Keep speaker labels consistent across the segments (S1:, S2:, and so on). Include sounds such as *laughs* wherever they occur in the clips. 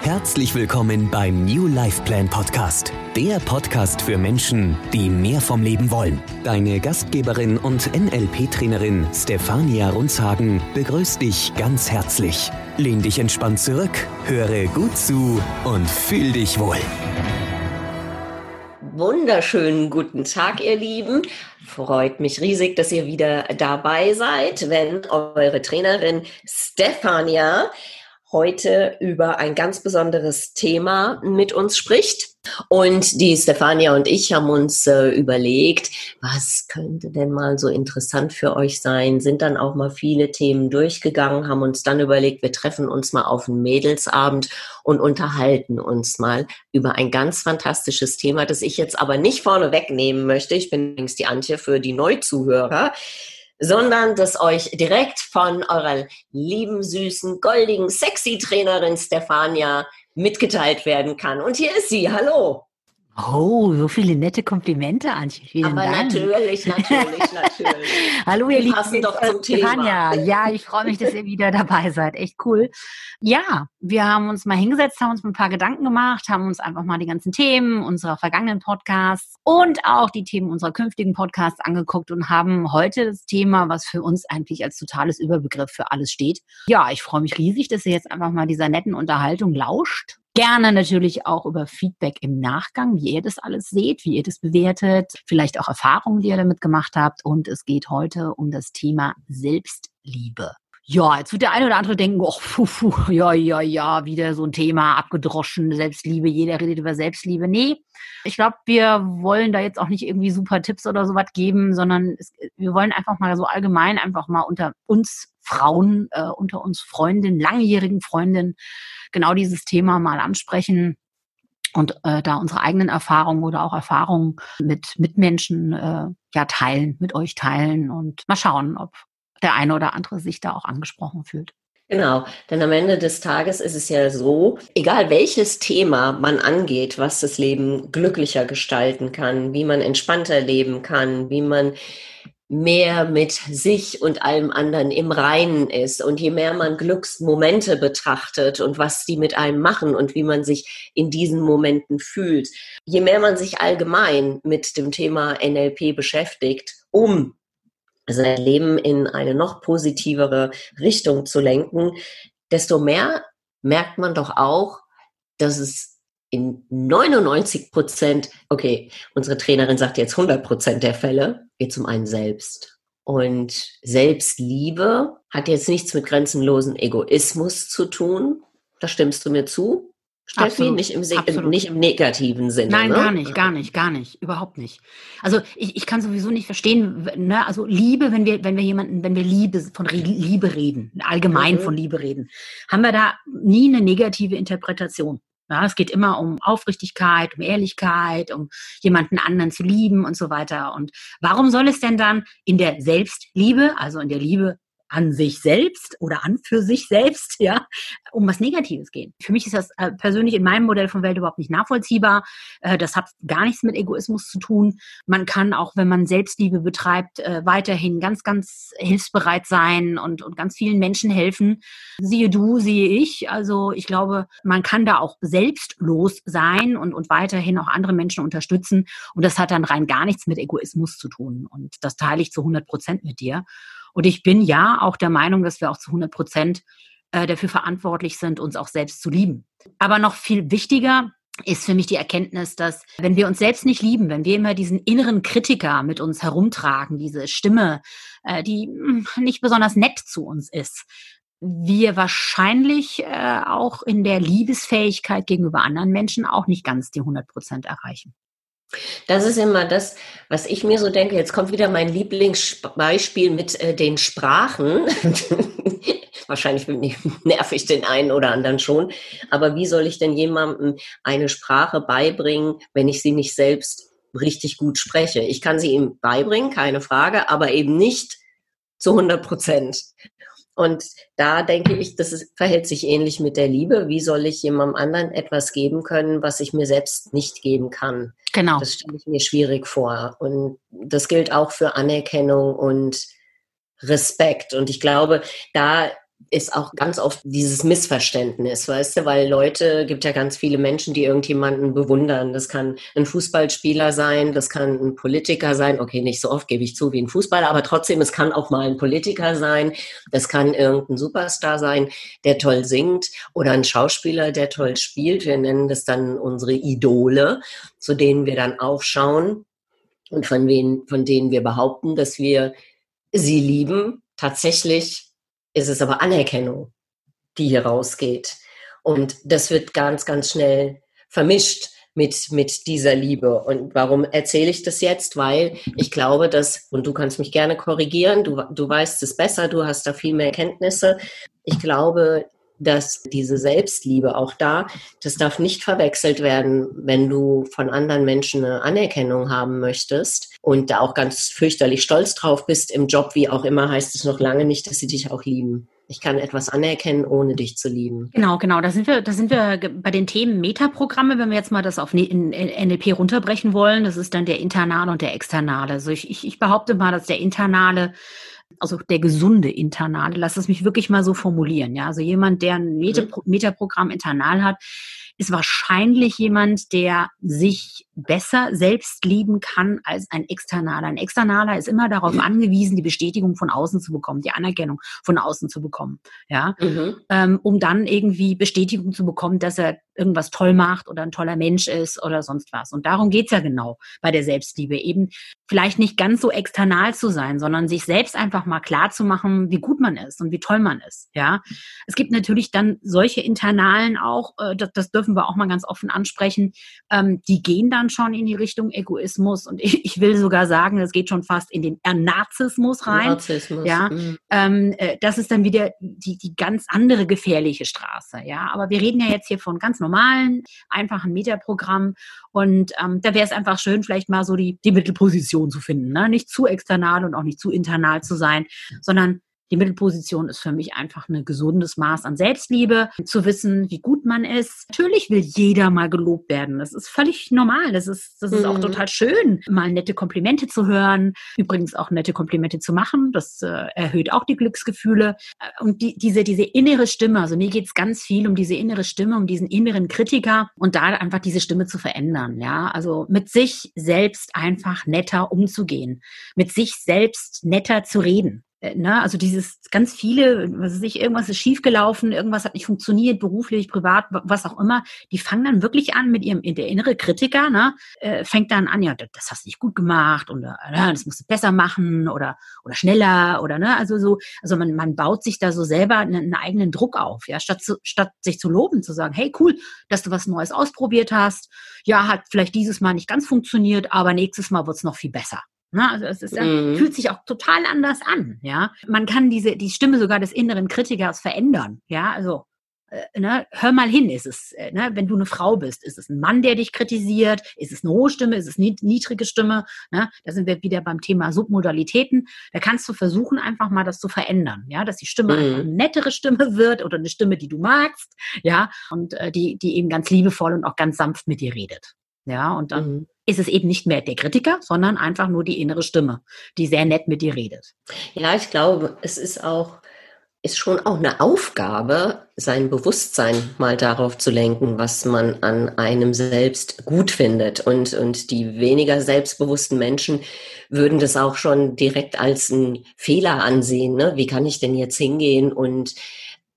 S1: Herzlich willkommen beim New Life Plan Podcast, der Podcast für Menschen, die mehr vom Leben wollen. Deine Gastgeberin und NLP-Trainerin Stefania Runzhagen begrüßt dich ganz herzlich. Lehn dich entspannt zurück, höre gut zu und fühl dich wohl.
S2: Wunderschönen guten Tag, ihr Lieben. Freut mich riesig, dass ihr wieder dabei seid, wenn eure Trainerin Stefania heute über ein ganz besonderes Thema mit uns spricht. Und die Stefania und ich haben uns äh, überlegt, was könnte denn mal so interessant für euch sein, sind dann auch mal viele Themen durchgegangen, haben uns dann überlegt, wir treffen uns mal auf einen Mädelsabend und unterhalten uns mal über ein ganz fantastisches Thema, das ich jetzt aber nicht vorne wegnehmen möchte. Ich bin übrigens die Antje für die Neuzuhörer sondern das euch direkt von eurer lieben, süßen, goldigen, sexy Trainerin Stefania mitgeteilt werden kann. Und hier ist sie. Hallo.
S3: Oh, so viele nette Komplimente, Antje. Vielen
S2: Aber
S3: Dank.
S2: natürlich, natürlich, natürlich. *laughs*
S3: Hallo, ihr Lieben.
S2: passen doch zum
S3: Stefania.
S2: Thema.
S3: Ja, ich freue mich, dass ihr wieder dabei seid. Echt cool. Ja, wir haben uns mal hingesetzt, haben uns ein paar Gedanken gemacht, haben uns einfach mal die ganzen Themen unserer vergangenen Podcasts und auch die Themen unserer künftigen Podcasts angeguckt und haben heute das Thema, was für uns eigentlich als totales Überbegriff für alles steht. Ja, ich freue mich riesig, dass ihr jetzt einfach mal dieser netten Unterhaltung lauscht. Gerne natürlich auch über Feedback im Nachgang, wie ihr das alles seht, wie ihr das bewertet, vielleicht auch Erfahrungen, die ihr damit gemacht habt. Und es geht heute um das Thema Selbstliebe. Ja, jetzt wird der eine oder andere denken, oh, puh, puh, ja, ja, ja, wieder so ein Thema abgedroschen, Selbstliebe, jeder redet über Selbstliebe. Nee, ich glaube, wir wollen da jetzt auch nicht irgendwie super Tipps oder sowas geben, sondern es, wir wollen einfach mal so allgemein einfach mal unter uns Frauen, äh, unter uns Freundinnen, langjährigen Freundinnen, genau dieses Thema mal ansprechen und äh, da unsere eigenen Erfahrungen oder auch Erfahrungen mit Mitmenschen äh, ja teilen, mit euch teilen und mal schauen, ob der eine oder andere sich da auch angesprochen fühlt.
S2: Genau, denn am Ende des Tages ist es ja so, egal welches Thema man angeht, was das Leben glücklicher gestalten kann, wie man entspannter leben kann, wie man mehr mit sich und allem anderen im Reinen ist. Und je mehr man Glücksmomente betrachtet und was die mit einem machen und wie man sich in diesen Momenten fühlt, je mehr man sich allgemein mit dem Thema NLP beschäftigt, um sein Leben in eine noch positivere Richtung zu lenken, desto mehr merkt man doch auch, dass es in 99 Prozent, okay, unsere Trainerin sagt jetzt 100 Prozent der Fälle, geht es um einen selbst. Und Selbstliebe hat jetzt nichts mit grenzenlosen Egoismus zu tun. Da stimmst du mir zu? Steffi,
S3: Absolut,
S2: nicht im,
S3: absolut.
S2: nicht im negativen Sinne.
S3: Nein,
S2: ne?
S3: gar nicht, gar nicht, gar nicht, überhaupt nicht. Also ich, ich kann sowieso nicht verstehen, ne, also Liebe, wenn wir, wenn wir jemanden, wenn wir Liebe von Re Liebe reden, allgemein
S2: Mhm.
S3: von Liebe reden, haben wir da nie eine negative Interpretation. Ja, es geht immer um Aufrichtigkeit, um Ehrlichkeit, um jemanden anderen zu lieben und so weiter. Und warum soll es denn dann in der Selbstliebe, also in der Liebe an sich selbst oder an für sich selbst, *laughs* ja, um was Negatives gehen. Für mich ist das äh, persönlich in meinem Modell von Welt überhaupt nicht nachvollziehbar. Äh, das hat gar nichts mit Egoismus zu tun. Man kann auch, wenn man Selbstliebe betreibt, äh, weiterhin ganz, ganz hilfsbereit sein und, und ganz vielen Menschen helfen. Siehe du, siehe ich. Also ich glaube, man kann da auch selbstlos sein und, und weiterhin auch andere Menschen unterstützen. Und das hat dann rein gar nichts mit Egoismus zu tun. Und das teile ich zu 100 Prozent mit dir. Und ich bin ja auch der Meinung, dass wir auch zu 100 Prozent äh, dafür verantwortlich sind, uns auch selbst zu lieben. Aber noch viel wichtiger ist für mich die Erkenntnis, dass wenn wir uns selbst nicht lieben, wenn wir immer diesen inneren Kritiker mit uns herumtragen, diese Stimme, äh, die mh, nicht besonders nett zu uns ist, wir wahrscheinlich äh, auch in der Liebesfähigkeit gegenüber anderen Menschen auch nicht ganz die 100 Prozent erreichen.
S2: Das ist immer das, was ich mir so denke. Jetzt kommt wieder mein Lieblingsbeispiel mit äh, den Sprachen. *laughs* Wahrscheinlich nerv ich den einen oder anderen schon. Aber wie soll ich denn jemandem eine Sprache beibringen, wenn ich sie nicht selbst richtig gut spreche? Ich kann sie ihm beibringen, keine Frage, aber eben nicht zu 100 Prozent. Und da denke ich, das ist, verhält sich ähnlich mit der Liebe. Wie soll ich jemandem anderen etwas geben können, was ich mir selbst nicht geben kann?
S3: Genau.
S2: Das stelle ich mir schwierig vor. Und das gilt auch für Anerkennung und Respekt. Und ich glaube, da ist auch ganz oft dieses Missverständnis, weißt du, weil Leute, gibt ja ganz viele Menschen, die irgendjemanden bewundern. Das kann ein Fußballspieler sein, das kann ein Politiker sein. Okay, nicht so oft gebe ich zu wie ein Fußballer, aber trotzdem, es kann auch mal ein Politiker sein. Das kann irgendein Superstar sein, der toll singt oder ein Schauspieler, der toll spielt. Wir nennen das dann unsere Idole, zu denen wir dann aufschauen und von, wen, von denen wir behaupten, dass wir sie lieben. Tatsächlich ist es aber Anerkennung, die hier rausgeht. Und das wird ganz, ganz schnell vermischt mit, mit dieser Liebe. Und warum erzähle ich das jetzt? Weil ich glaube, dass, und du kannst mich gerne korrigieren, du, du weißt es besser, du hast da viel mehr Kenntnisse. Ich glaube, dass diese Selbstliebe auch da, das darf nicht verwechselt werden, wenn du von anderen Menschen eine Anerkennung haben möchtest und da auch ganz fürchterlich stolz drauf bist im Job, wie auch immer, heißt es noch lange nicht, dass sie dich auch lieben. Ich kann etwas anerkennen, ohne dich zu lieben.
S3: Genau, genau. Da sind wir, da sind wir bei den Themen Metaprogramme, wenn wir jetzt mal das auf NLP runterbrechen wollen. Das ist dann der internale und der externe. Also ich, ich, ich behaupte mal, dass der internale also der gesunde Internale, lass es mich wirklich mal so formulieren, ja. Also jemand, der ein Metapro Metaprogramm internal hat, ist wahrscheinlich jemand, der sich besser selbst lieben kann als ein Externaler. Ein Externaler ist immer darauf angewiesen, die Bestätigung von außen zu bekommen, die Anerkennung von außen zu bekommen, ja, mhm. ähm, um dann irgendwie Bestätigung zu bekommen, dass er irgendwas toll macht oder ein toller Mensch ist oder sonst was. Und darum geht's ja genau bei der Selbstliebe, eben vielleicht nicht ganz so external zu sein, sondern sich selbst einfach mal klar zu machen, wie gut man ist und wie toll man ist, ja. Es gibt natürlich dann solche internalen auch, äh, das, das dürfen wir auch mal ganz offen ansprechen, ähm, die gehen dann schon in die Richtung Egoismus und ich, ich will sogar sagen, das geht schon fast in den Narzissmus rein. Narzissmus. Ja, mhm. ähm, äh, das ist dann wieder die, die ganz andere gefährliche Straße. Ja, aber wir reden ja jetzt hier von ganz normalen, einfachen Metaprogramm und ähm, da wäre es einfach schön, vielleicht mal so die, die Mittelposition zu finden. Ne? Nicht zu external und auch nicht zu internal zu sein, sondern die Mittelposition ist für mich einfach ein gesundes Maß an Selbstliebe, zu wissen, wie gut man ist. Natürlich will jeder mal gelobt werden. Das ist völlig normal. Das ist, das ist mhm. auch total schön, mal nette Komplimente zu hören. Übrigens auch nette Komplimente zu machen. Das äh, erhöht auch die Glücksgefühle. Äh, und die, diese, diese innere Stimme, also mir geht's ganz viel um diese innere Stimme, um diesen inneren Kritiker und da einfach diese Stimme zu verändern. Ja, also mit sich selbst einfach netter umzugehen, mit sich selbst netter zu reden. Äh, ne, also dieses ganz viele, was weiß ich, irgendwas ist schiefgelaufen, irgendwas hat nicht funktioniert, beruflich, privat, was auch immer, die fangen dann wirklich an mit ihrem, der innere Kritiker, ne, äh, fängt dann an, ja, das hast du nicht gut gemacht oder äh, das musst du besser machen oder oder schneller oder ne, also so, also man, man baut sich da so selber einen, einen eigenen Druck auf, ja, statt zu, statt sich zu loben, zu sagen, hey cool, dass du was Neues ausprobiert hast, ja, hat vielleicht dieses Mal nicht ganz funktioniert, aber nächstes Mal wird's noch viel besser. Ne? Also es ist, mhm. fühlt sich auch total anders an. Ja, man kann diese die Stimme sogar des inneren Kritikers verändern. Ja, also äh, ne, hör mal hin, ist es, äh, ne, wenn du eine Frau bist, ist es ein Mann, der dich kritisiert, ist es eine hohe Stimme, ist es eine niedrige Stimme, ne, da sind wir wieder beim Thema Submodalitäten, da kannst du versuchen, einfach mal das zu verändern, ja, dass die Stimme mhm. eine nettere Stimme wird oder eine Stimme, die du magst, ja, und äh, die, die eben ganz liebevoll und auch ganz sanft mit dir redet, ja, und dann mhm ist es eben nicht mehr der Kritiker, sondern einfach nur die innere Stimme, die sehr nett mit dir redet.
S2: Ja, ich glaube, es ist auch, ist schon auch eine Aufgabe, sein Bewusstsein mal darauf zu lenken, was man an einem selbst gut findet. Und, und die weniger selbstbewussten Menschen würden das auch schon direkt als einen Fehler ansehen. Ne? Wie kann ich denn jetzt hingehen und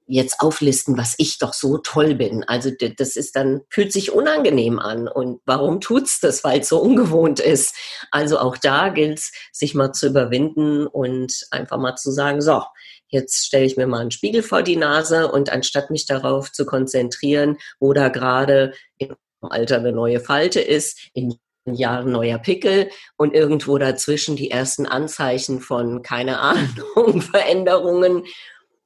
S2: jetzt auflisten, was ich doch so toll bin. Also das ist dann, fühlt sich unangenehm an. Und warum tut's das? Weil es so ungewohnt ist. Also auch da gilt es, sich mal zu überwinden und einfach mal zu sagen, so, jetzt stelle ich mir mal einen Spiegel vor die Nase und anstatt mich darauf zu konzentrieren, wo da gerade im Alter eine neue Falte ist, in Jahren neuer Pickel und irgendwo dazwischen die ersten Anzeichen von, keine Ahnung, *laughs* Veränderungen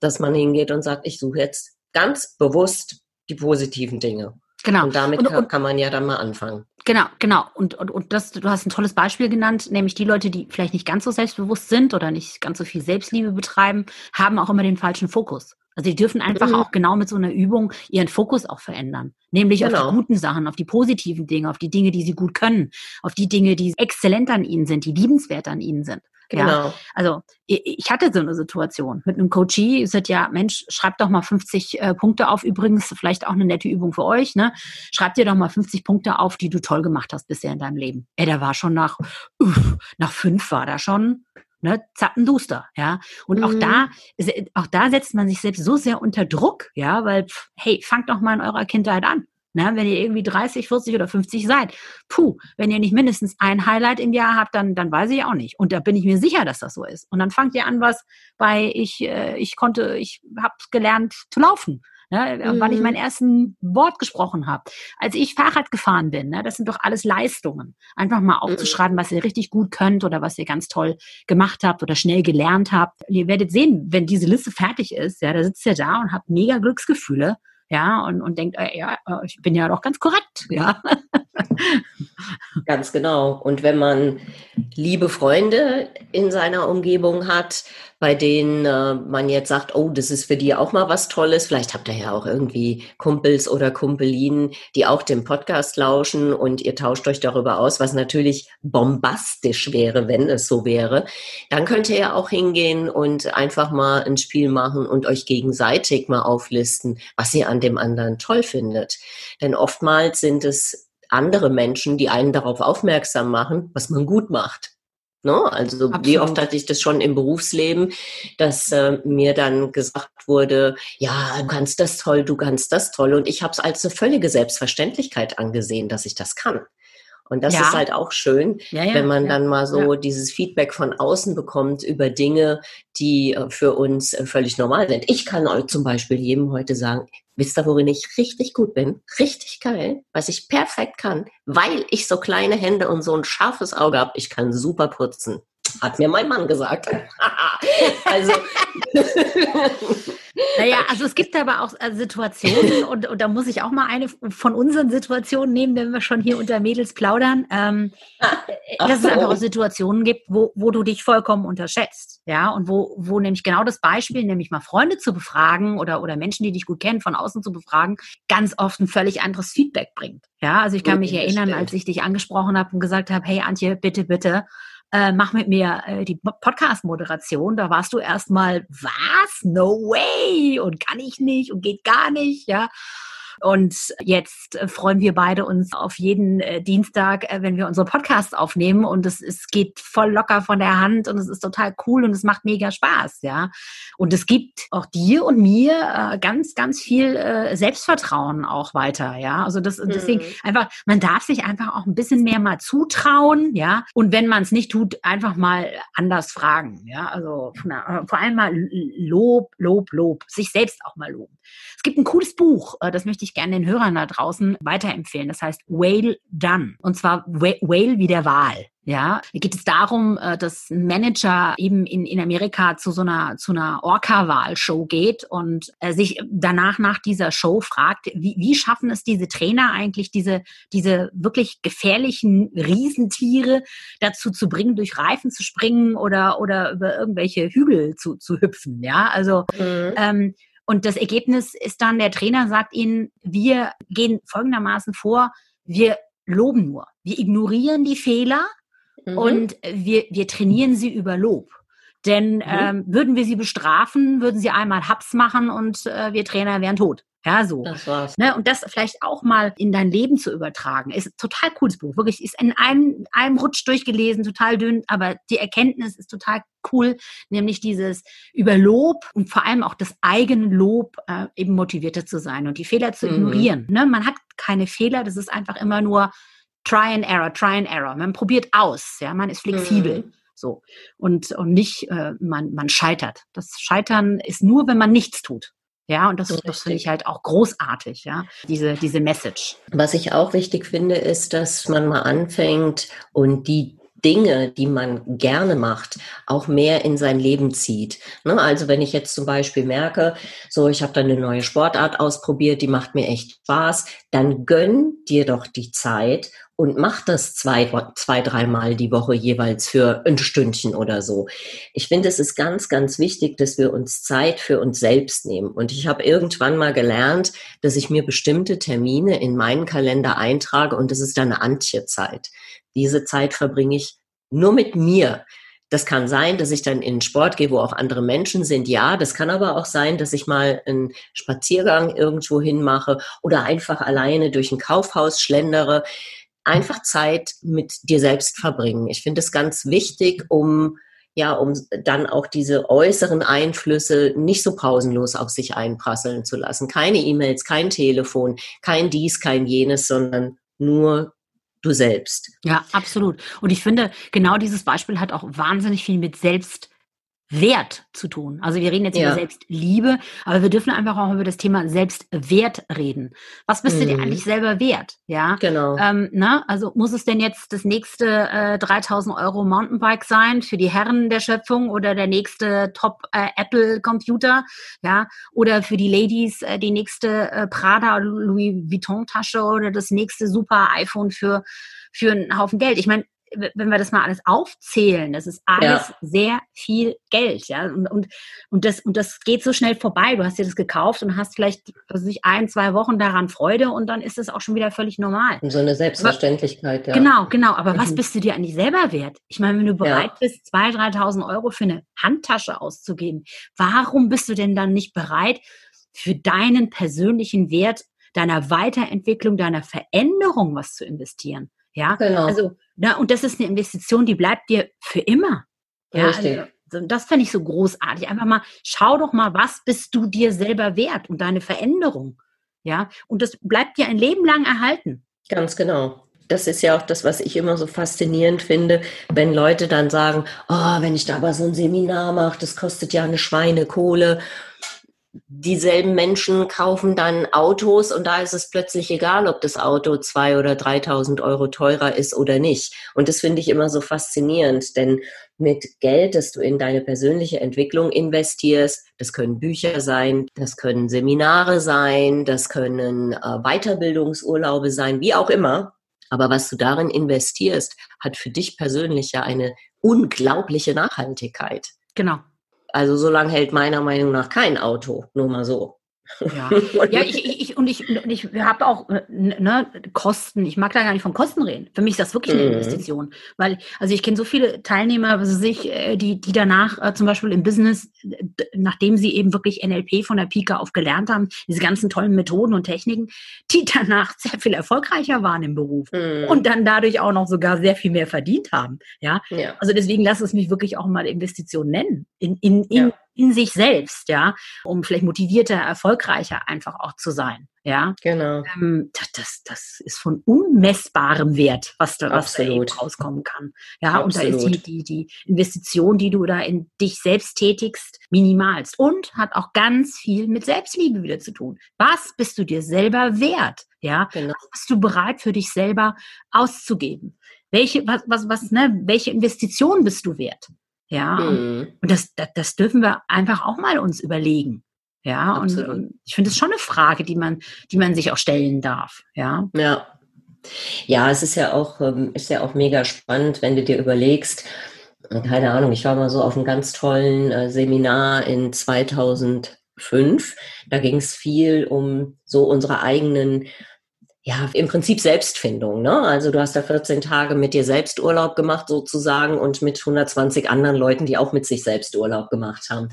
S2: dass man hingeht und sagt, ich suche jetzt ganz bewusst die positiven Dinge. Genau. Und damit und, kann, kann, man ja dann mal anfangen.
S3: Genau, genau. Und, und, und das, du hast ein tolles Beispiel genannt, nämlich die Leute, die vielleicht nicht ganz so selbstbewusst sind oder nicht ganz so viel Selbstliebe betreiben, haben auch immer den falschen Fokus. Also die dürfen einfach mhm. auch genau mit so einer Übung ihren Fokus auch verändern. Nämlich genau. auf die genau. guten Sachen, auf die positiven Dinge, auf die Dinge, die sie gut können, auf die Dinge, die exzellent an ihnen sind, die liebenswert an ihnen sind. Genau. Ja, also ich hatte so eine Situation mit einem Coachie, ist ja, Mensch, schreibt doch mal 50 äh, Punkte auf, übrigens vielleicht auch eine nette Übung für euch, ne? Schreib dir doch mal 50 Punkte auf, die du toll gemacht hast bisher in deinem Leben. Ey, der war schon nach, uff, nach fünf war da schon, ne, zappenduster, ja. Und mhm. auch da, auch da setzt man sich selbst so sehr unter Druck, ja, weil, hey, fangt doch mal in eurer Kindheit an. Ne, wenn ihr irgendwie 30, 40 oder 50 seid, puh, wenn ihr nicht mindestens ein Highlight im Jahr habt, dann, dann weiß ich auch nicht. Und da bin ich mir sicher, dass das so ist. Und dann fangt ihr an, was bei ich, äh, ich konnte, ich habe gelernt zu laufen. Ne, mhm. weil ich mhm. mein ersten Wort gesprochen habe. Als ich Fahrrad gefahren bin, ne, das sind doch alles Leistungen. Einfach mal mhm. aufzuschreiben, was ihr richtig gut könnt oder was ihr ganz toll gemacht habt oder schnell gelernt habt. ihr werdet sehen, wenn diese Liste fertig ist, ja, da sitzt ihr da und habt mega Glücksgefühle ja, und, und denkt, äh, ja, äh, ich bin ja doch ganz korrekt, *laughs* ja.
S2: Ganz genau. Und wenn man liebe Freunde in seiner Umgebung hat, bei denen äh, man jetzt sagt, oh, das ist für die auch mal was Tolles. Vielleicht habt ihr ja auch irgendwie Kumpels oder Kumpelinen, die auch dem Podcast lauschen und ihr tauscht euch darüber aus, was natürlich bombastisch wäre, wenn es so wäre. Dann könnt ihr ja auch hingehen und einfach mal ein Spiel machen und euch gegenseitig mal auflisten, was ihr an dem anderen toll findet. Denn oftmals sind es andere Menschen, die einen darauf aufmerksam machen, was man gut macht. Ne? Also Absolut. wie oft hatte ich das schon im Berufsleben, dass äh, mir dann gesagt wurde, ja, du kannst das toll, du kannst das toll. Und ich habe es als eine völlige Selbstverständlichkeit angesehen, dass ich das kann. Und das ja. ist halt auch schön, ja, ja, wenn man dann mal so dieses Feedback von außen bekommt über Dinge, die äh, für uns äh, völlig normal sind. Ich kann euch zum Beispiel jedem heute sagen, wisst ihr, worin ich richtig gut bin? Richtig geil, was ich perfekt kann, weil ich so kleine Hände und so ein scharfes Auge habe. Ich kann super putzen. Hat mir mein Mann gesagt. *laughs* also. *laughs*
S3: Naja, also es gibt aber auch äh, Situationen *laughs* und, und da muss ich auch mal eine von unseren Situationen nehmen, wenn wir schon hier unter Mädels plaudern, ähm, Ach, dass es einfach auch Situationen gibt, wo, wo du dich vollkommen unterschätzt. Ja, und wo, wo nämlich genau das Beispiel, nämlich mal Freunde zu befragen oder, oder Menschen, die dich gut kennen, von außen zu befragen, ganz oft ein völlig anderes Feedback bringt. Ja, also ich kann mich erinnern, als ich dich angesprochen habe und gesagt habe, hey Antje, bitte, bitte, äh, mach mit mir äh, die Podcast-Moderation. Da warst du erstmal, was? No way! Und kann ich nicht und geht gar nicht, ja. Und jetzt äh, freuen wir beide uns auf jeden äh, Dienstag, äh, wenn wir unsere Podcasts aufnehmen. Und es, es geht voll locker von der Hand und es ist total cool und es macht mega Spaß, ja. Und es gibt auch dir und mir ganz, ganz viel Selbstvertrauen auch weiter, ja. Also das, deswegen mhm. einfach, man darf sich einfach auch ein bisschen mehr mal zutrauen, ja. Und wenn man es nicht tut, einfach mal anders fragen, ja. Also vor allem mal Lob, Lob, Lob, sich selbst auch mal loben. Es gibt ein cooles Buch, das möchte ich ich gerne den Hörern da draußen weiterempfehlen. Das heißt Whale Done. Und zwar Whale wie der Wal. Ja, da geht es darum, äh, dass ein Manager eben in, in Amerika zu so einer, zu einer Orca-Wahl-Show geht und äh, sich danach nach dieser Show fragt, wie, wie schaffen es diese Trainer eigentlich, diese, diese wirklich gefährlichen Riesentiere dazu zu bringen, durch Reifen zu springen oder, oder über irgendwelche Hügel zu, zu hüpfen. Ja, also, mhm. ähm, und das Ergebnis ist dann, der Trainer sagt ihnen, wir gehen folgendermaßen vor, wir loben nur. Wir ignorieren die Fehler mhm. und wir, wir trainieren sie über Lob. Denn mhm. ähm, würden wir sie bestrafen, würden sie einmal Haps machen und äh, wir Trainer wären tot. Ja, so. Das war's. Ne? Und das vielleicht auch mal in dein Leben zu übertragen, ist ein total cooles Buch. Wirklich, ist in einem, einem Rutsch durchgelesen, total dünn, aber die Erkenntnis ist total cool, nämlich dieses über Lob und vor allem auch das eigene Lob äh, eben motivierter zu sein und die Fehler zu mhm. ignorieren. Ne? Man hat keine Fehler, das ist einfach immer nur Try and Error, Try and Error. Man probiert aus, ja, man ist flexibel. Mhm. So. Und, und nicht, äh, man, man scheitert. Das Scheitern ist nur, wenn man nichts tut. Ja, und das, das finde ich halt auch großartig, ja, diese, diese Message.
S2: Was ich auch wichtig finde, ist, dass man mal anfängt und die Dinge, die man gerne macht, auch mehr in sein Leben zieht. Ne? Also wenn ich jetzt zum Beispiel merke, so ich habe da eine neue Sportart ausprobiert, die macht mir echt Spaß, dann gönn dir doch die Zeit und mach das zwei, zwei, dreimal die Woche jeweils für ein Stündchen oder so. Ich finde, es ist ganz, ganz wichtig, dass wir uns Zeit für uns selbst nehmen. Und ich habe irgendwann mal gelernt, dass ich mir bestimmte Termine in meinen Kalender eintrage und das ist dann eine Antje-Zeit. Diese Zeit verbringe ich nur mit mir. Das kann sein, dass ich dann in Sport gehe, wo auch andere Menschen sind. Ja, das kann aber auch sein, dass ich mal einen Spaziergang irgendwo hin mache oder einfach alleine durch ein Kaufhaus schlendere einfach Zeit mit dir selbst verbringen. Ich finde es ganz wichtig, um ja, um dann auch diese äußeren Einflüsse nicht so pausenlos auf sich einprasseln zu lassen. Keine E-Mails, kein Telefon, kein dies, kein jenes, sondern nur du selbst.
S3: Ja, absolut. Und ich finde, genau dieses Beispiel hat auch wahnsinnig viel mit Selbst Wert zu tun. Also wir reden jetzt ja. über Selbstliebe, aber wir dürfen einfach auch über das Thema Selbstwert reden. Was bist mhm. du dir mhm. eigentlich selber wert? Ja,
S2: genau.
S3: Ähm, na, also muss es denn jetzt das nächste äh, 3000 Euro Mountainbike sein für die Herren der Schöpfung oder der nächste Top äh, Apple Computer? Ja, oder für die Ladies äh, die nächste äh, Prada Louis Vuitton Tasche oder das nächste super iPhone für für einen Haufen Geld. Ich meine, wenn wir das mal alles aufzählen, das ist alles ja. sehr viel Geld, ja. Und, und, und, das, und das geht so schnell vorbei. Du hast dir das gekauft und hast vielleicht sich ein, zwei Wochen daran Freude und dann ist es auch schon wieder völlig normal.
S2: Und so eine Selbstverständlichkeit,
S3: aber, ja. Genau, genau. Aber mhm. was bist du dir eigentlich selber wert? Ich meine, wenn du bereit ja. bist, 2.000, 3.000 Euro für eine Handtasche auszugeben, warum bist du denn dann nicht bereit, für deinen persönlichen Wert, deiner Weiterentwicklung, deiner Veränderung was zu investieren? Ja, genau. also, na, und das ist eine Investition, die bleibt dir für immer. Ja, Richtig. Also, das fände ich so großartig. Einfach mal, schau doch mal, was bist du dir selber wert und deine Veränderung. Ja, und das bleibt dir ein Leben lang erhalten.
S2: Ganz genau. Das ist ja auch das, was ich immer so faszinierend finde, wenn Leute dann sagen, oh, wenn ich da aber so ein Seminar mache, das kostet ja eine Schweinekohle dieselben Menschen kaufen dann Autos und da ist es plötzlich egal, ob das Auto zwei oder 3.000 Euro teurer ist oder nicht. Und das finde ich immer so faszinierend, denn mit Geld, das du in deine persönliche Entwicklung investierst, das können Bücher sein, das können Seminare sein, das können äh, Weiterbildungsurlaube sein, wie auch immer. Aber was du darin investierst, hat für dich persönlich ja eine unglaubliche Nachhaltigkeit.
S3: Genau.
S2: Also so lange hält meiner Meinung nach kein Auto, nur mal so.
S3: Ja, *laughs* ja ich, ich, und ich, und ich habe auch äh, ne, Kosten. Ich mag da gar nicht von Kosten reden. Für mich ist das wirklich eine mhm. Investition. Weil, also ich kenne so viele Teilnehmer, was sich, äh, die, die danach äh, zum Beispiel im Business, nachdem sie eben wirklich NLP von der Pika auf gelernt haben, diese ganzen tollen Methoden und Techniken, die *laughs* danach sehr viel erfolgreicher waren im Beruf mhm. und dann dadurch auch noch sogar sehr viel mehr verdient haben. Ja, ja. also deswegen lass es mich wirklich auch mal Investition nennen in, in, in ja in sich selbst, ja, um vielleicht motivierter, erfolgreicher einfach auch zu sein. Ja,
S2: genau.
S3: Ähm, das, das ist von unmessbarem Wert, was da, was da eben rauskommen kann. Ja, Absolut. und da ist die, die, die Investition, die du da in dich selbst tätigst, minimalst. Und hat auch ganz viel mit Selbstliebe wieder zu tun. Was bist du dir selber wert? Ja, genau. was bist du bereit für dich selber auszugeben? Welche, was, was, was, ne, welche Investition bist du wert? Ja, mhm. und das, das, das dürfen wir einfach auch mal uns überlegen. Ja, und, und, ich finde es schon eine Frage, die man, die man sich auch stellen darf. Ja.
S2: Ja. Ja, es ist ja auch, ähm, ist ja auch mega spannend, wenn du dir überlegst, keine Ahnung, ich war mal so auf einem ganz tollen äh, Seminar in 2005. Da ging es viel um so unsere eigenen ja, im Prinzip Selbstfindung. Ne? Also du hast da 14 Tage mit dir selbst Urlaub gemacht sozusagen und mit 120 anderen Leuten, die auch mit sich selbst Urlaub gemacht haben.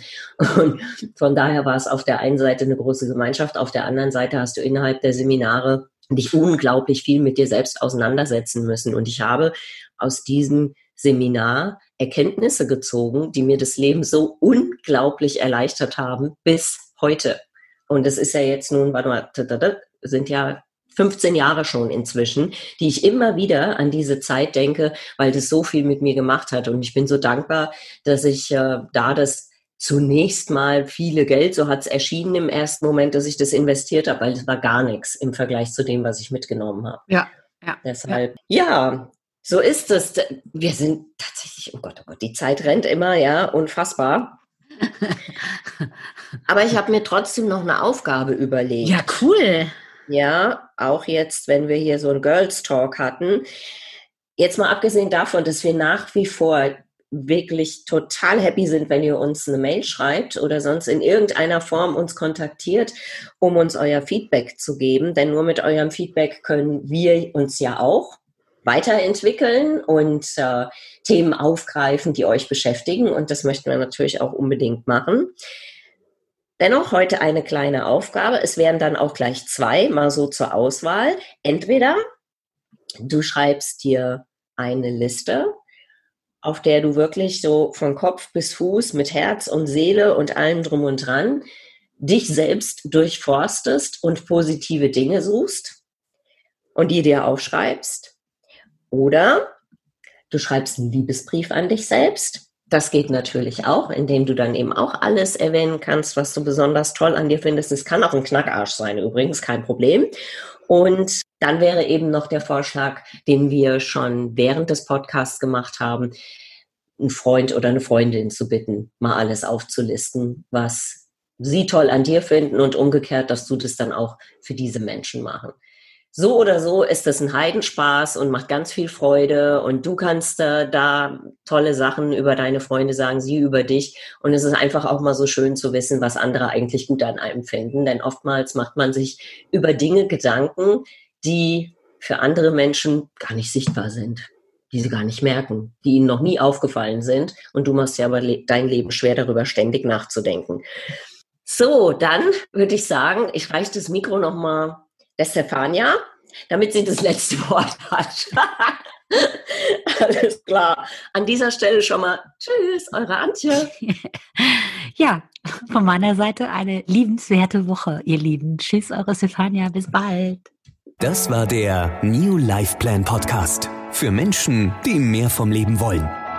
S2: Und von daher war es auf der einen Seite eine große Gemeinschaft, auf der anderen Seite hast du innerhalb der Seminare dich unglaublich viel mit dir selbst auseinandersetzen müssen. Und ich habe aus diesem Seminar Erkenntnisse gezogen, die mir das Leben so unglaublich erleichtert haben bis heute. Und es ist ja jetzt nun, warte mal, sind ja 15 Jahre schon inzwischen, die ich immer wieder an diese Zeit denke, weil das so viel mit mir gemacht hat. Und ich bin so dankbar, dass ich äh, da das zunächst mal viele Geld, so hat es erschienen im ersten Moment, dass ich das investiert habe, weil es war gar nichts im Vergleich zu dem, was ich mitgenommen habe.
S3: Ja, ja.
S2: Deshalb, ja. ja, So ist es. Wir sind tatsächlich, oh Gott, oh Gott, die Zeit rennt immer, ja, unfassbar. *laughs* Aber ich habe mir trotzdem noch eine Aufgabe überlegt.
S3: Ja, cool.
S2: Ja, auch jetzt, wenn wir hier so einen Girls Talk hatten. Jetzt mal abgesehen davon, dass wir nach wie vor wirklich total happy sind, wenn ihr uns eine Mail schreibt oder sonst in irgendeiner Form uns kontaktiert, um uns euer Feedback zu geben. Denn nur mit eurem Feedback können wir uns ja auch weiterentwickeln und äh, Themen aufgreifen, die euch beschäftigen. Und das möchten wir natürlich auch unbedingt machen. Dennoch heute eine kleine Aufgabe. Es wären dann auch gleich zwei, mal so zur Auswahl. Entweder du schreibst dir eine Liste, auf der du wirklich so von Kopf bis Fuß mit Herz und Seele und allem drum und dran dich selbst durchforstest und positive Dinge suchst und die dir aufschreibst. Oder du schreibst einen Liebesbrief an dich selbst. Das geht natürlich auch, indem du dann eben auch alles erwähnen kannst, was du besonders toll an dir findest. Es kann auch ein Knackarsch sein, übrigens, kein Problem. Und dann wäre eben noch der Vorschlag, den wir schon während des Podcasts gemacht haben, einen Freund oder eine Freundin zu bitten, mal alles aufzulisten, was sie toll an dir finden und umgekehrt, dass du das dann auch für diese Menschen machen so oder so ist das ein Heidenspaß und macht ganz viel Freude und du kannst äh, da tolle Sachen über deine Freunde sagen, sie über dich. Und es ist einfach auch mal so schön zu wissen, was andere eigentlich gut an einem finden, denn oftmals macht man sich über Dinge Gedanken, die für andere Menschen gar nicht sichtbar sind, die sie gar nicht merken, die ihnen noch nie aufgefallen sind. Und du machst ja aber le dein Leben schwer darüber ständig nachzudenken. So, dann würde ich sagen, ich reiche das Mikro noch mal der Stefania, damit sie das letzte Wort hat. *laughs* Alles klar. An dieser Stelle schon mal Tschüss, eure Antje. *laughs*
S3: Ja, von meiner Seite eine liebenswerte Woche, ihr Lieben. Tschüss, eure Stefania. Bis bald.
S1: Das war der New Life Plan Podcast für Menschen, die mehr vom Leben wollen.